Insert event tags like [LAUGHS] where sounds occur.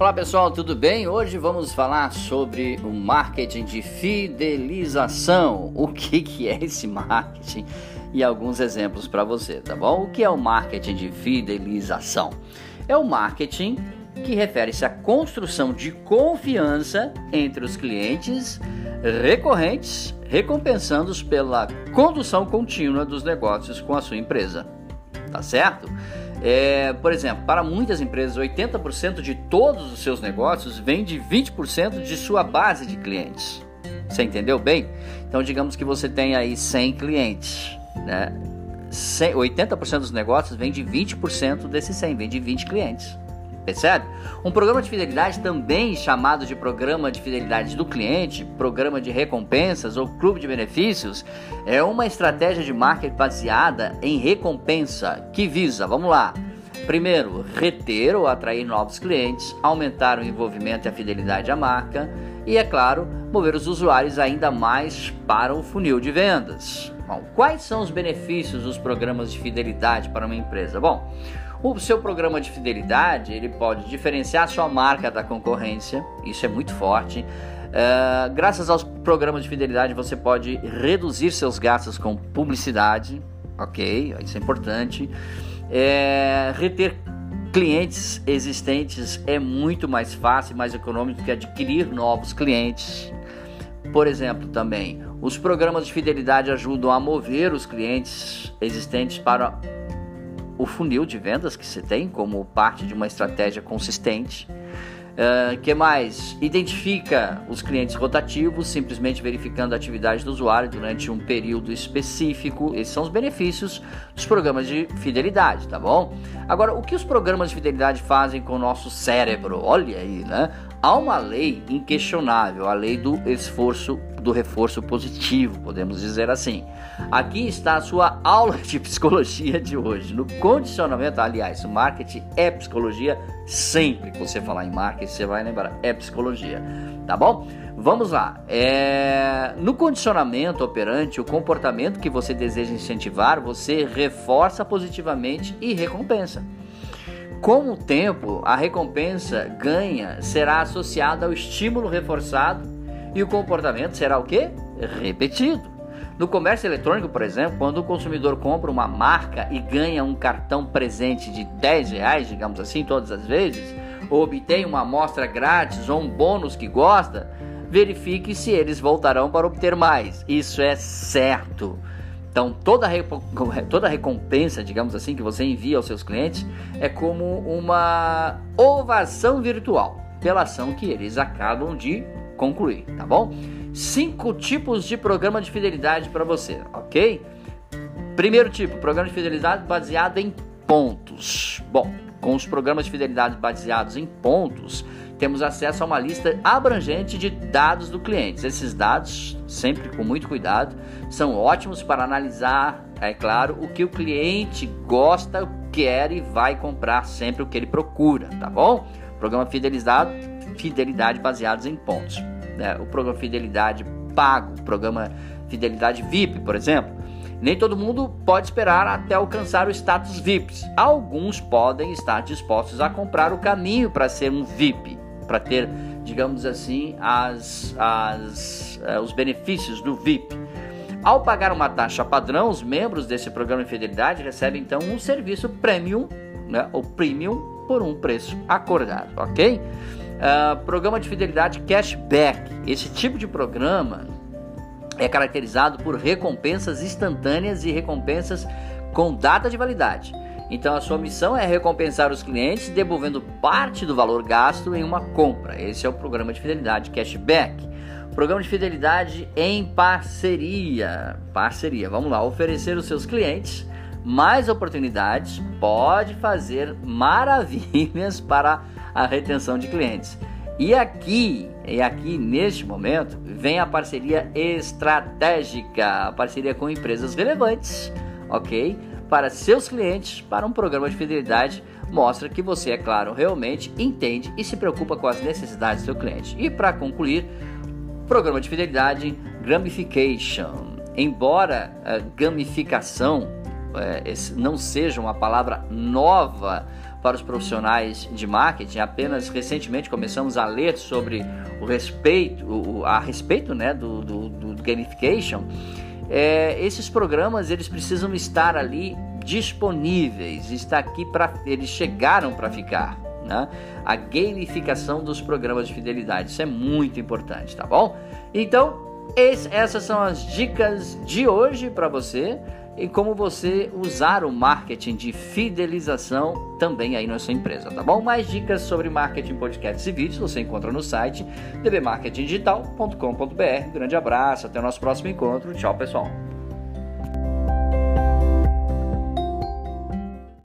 Olá pessoal, tudo bem? Hoje vamos falar sobre o marketing de fidelização. O que, que é esse marketing? E alguns exemplos para você, tá bom? O que é o marketing de fidelização? É o marketing que refere-se à construção de confiança entre os clientes recorrentes, recompensando-os pela condução contínua dos negócios com a sua empresa. Tá certo? É, por exemplo, para muitas empresas, 80% de todos os seus negócios vem de 20% de sua base de clientes. Você entendeu bem? Então, digamos que você tem aí 100 clientes, né? 80% dos negócios vem de 20% desses 100, vem de 20 clientes. Percebe? Um programa de fidelidade, também chamado de programa de fidelidade do cliente, programa de recompensas ou clube de benefícios, é uma estratégia de marketing baseada em recompensa que visa, vamos lá, primeiro, reter ou atrair novos clientes, aumentar o envolvimento e a fidelidade à marca e, é claro, mover os usuários ainda mais para o funil de vendas. Bom, quais são os benefícios dos programas de fidelidade para uma empresa? Bom, o seu programa de fidelidade ele pode diferenciar a sua marca da concorrência, isso é muito forte. Uh, graças aos programas de fidelidade, você pode reduzir seus gastos com publicidade, ok? Isso é importante. É, reter clientes existentes é muito mais fácil e mais econômico que adquirir novos clientes. Por exemplo, também, os programas de fidelidade ajudam a mover os clientes existentes para o funil de vendas que você tem como parte de uma estratégia consistente. Uh, que mais? Identifica os clientes rotativos, simplesmente verificando a atividade do usuário durante um período específico. Esses são os benefícios dos programas de fidelidade, tá bom? Agora, o que os programas de fidelidade fazem com o nosso cérebro? Olha aí, né? Há uma lei inquestionável, a lei do esforço, do reforço positivo, podemos dizer assim. Aqui está a sua aula de psicologia de hoje. No condicionamento, aliás, marketing é psicologia. Sempre que você falar em marketing, você vai lembrar, é psicologia, tá bom? Vamos lá. É... No condicionamento operante, o comportamento que você deseja incentivar, você reforça positivamente e recompensa. Com o tempo, a recompensa ganha será associada ao estímulo reforçado e o comportamento será o que? Repetido. No comércio eletrônico, por exemplo, quando o consumidor compra uma marca e ganha um cartão presente de 10 reais, digamos assim, todas as vezes, ou obtém uma amostra grátis ou um bônus que gosta, verifique se eles voltarão para obter mais. Isso é certo. Então, toda, toda recompensa, digamos assim, que você envia aos seus clientes é como uma ovação virtual pela ação que eles acabam de concluir, tá bom? Cinco tipos de programa de fidelidade para você, ok? Primeiro tipo, programa de fidelidade baseado em pontos. Bom, com os programas de fidelidade baseados em pontos, temos acesso a uma lista abrangente de dados do cliente. Esses dados, sempre com muito cuidado, são ótimos para analisar, é claro, o que o cliente gosta, quer e vai comprar sempre o que ele procura, tá bom? Programa fidelizado, fidelidade baseados em pontos. Né? O programa fidelidade pago, o programa fidelidade VIP, por exemplo, nem todo mundo pode esperar até alcançar o status VIPs. Alguns podem estar dispostos a comprar o caminho para ser um VIP para ter, digamos assim, as, as, uh, os benefícios do VIP. Ao pagar uma taxa padrão, os membros desse programa de fidelidade recebem então um serviço premium, né, ou premium, por um preço acordado, ok? Uh, programa de fidelidade cashback. Esse tipo de programa é caracterizado por recompensas instantâneas e recompensas com data de validade. Então a sua missão é recompensar os clientes devolvendo parte do valor gasto em uma compra. Esse é o programa de fidelidade cashback. Programa de fidelidade em parceria. Parceria, vamos lá, oferecer aos seus clientes mais oportunidades pode fazer maravilhas [LAUGHS] para a retenção de clientes. E aqui, e aqui neste momento, vem a parceria estratégica, a parceria com empresas relevantes, ok? Para seus clientes para um programa de fidelidade mostra que você, é claro, realmente entende e se preocupa com as necessidades do seu cliente. E para concluir, programa de fidelidade gamification. Embora a gamificação é, não seja uma palavra nova para os profissionais de marketing. Apenas recentemente começamos a ler sobre o respeito, o, a respeito né, do, do, do gamification. É, esses programas eles precisam estar ali disponíveis, está aqui para eles chegaram para ficar. Né? A gamificação dos programas de fidelidade, isso é muito importante, tá bom? Então, esse, essas são as dicas de hoje para você e como você usar o marketing de fidelização também aí na sua empresa, tá bom? Mais dicas sobre marketing, podcasts e vídeos você encontra no site dbmarketingdigital.com.br. Grande abraço, até o nosso próximo encontro. Tchau, pessoal.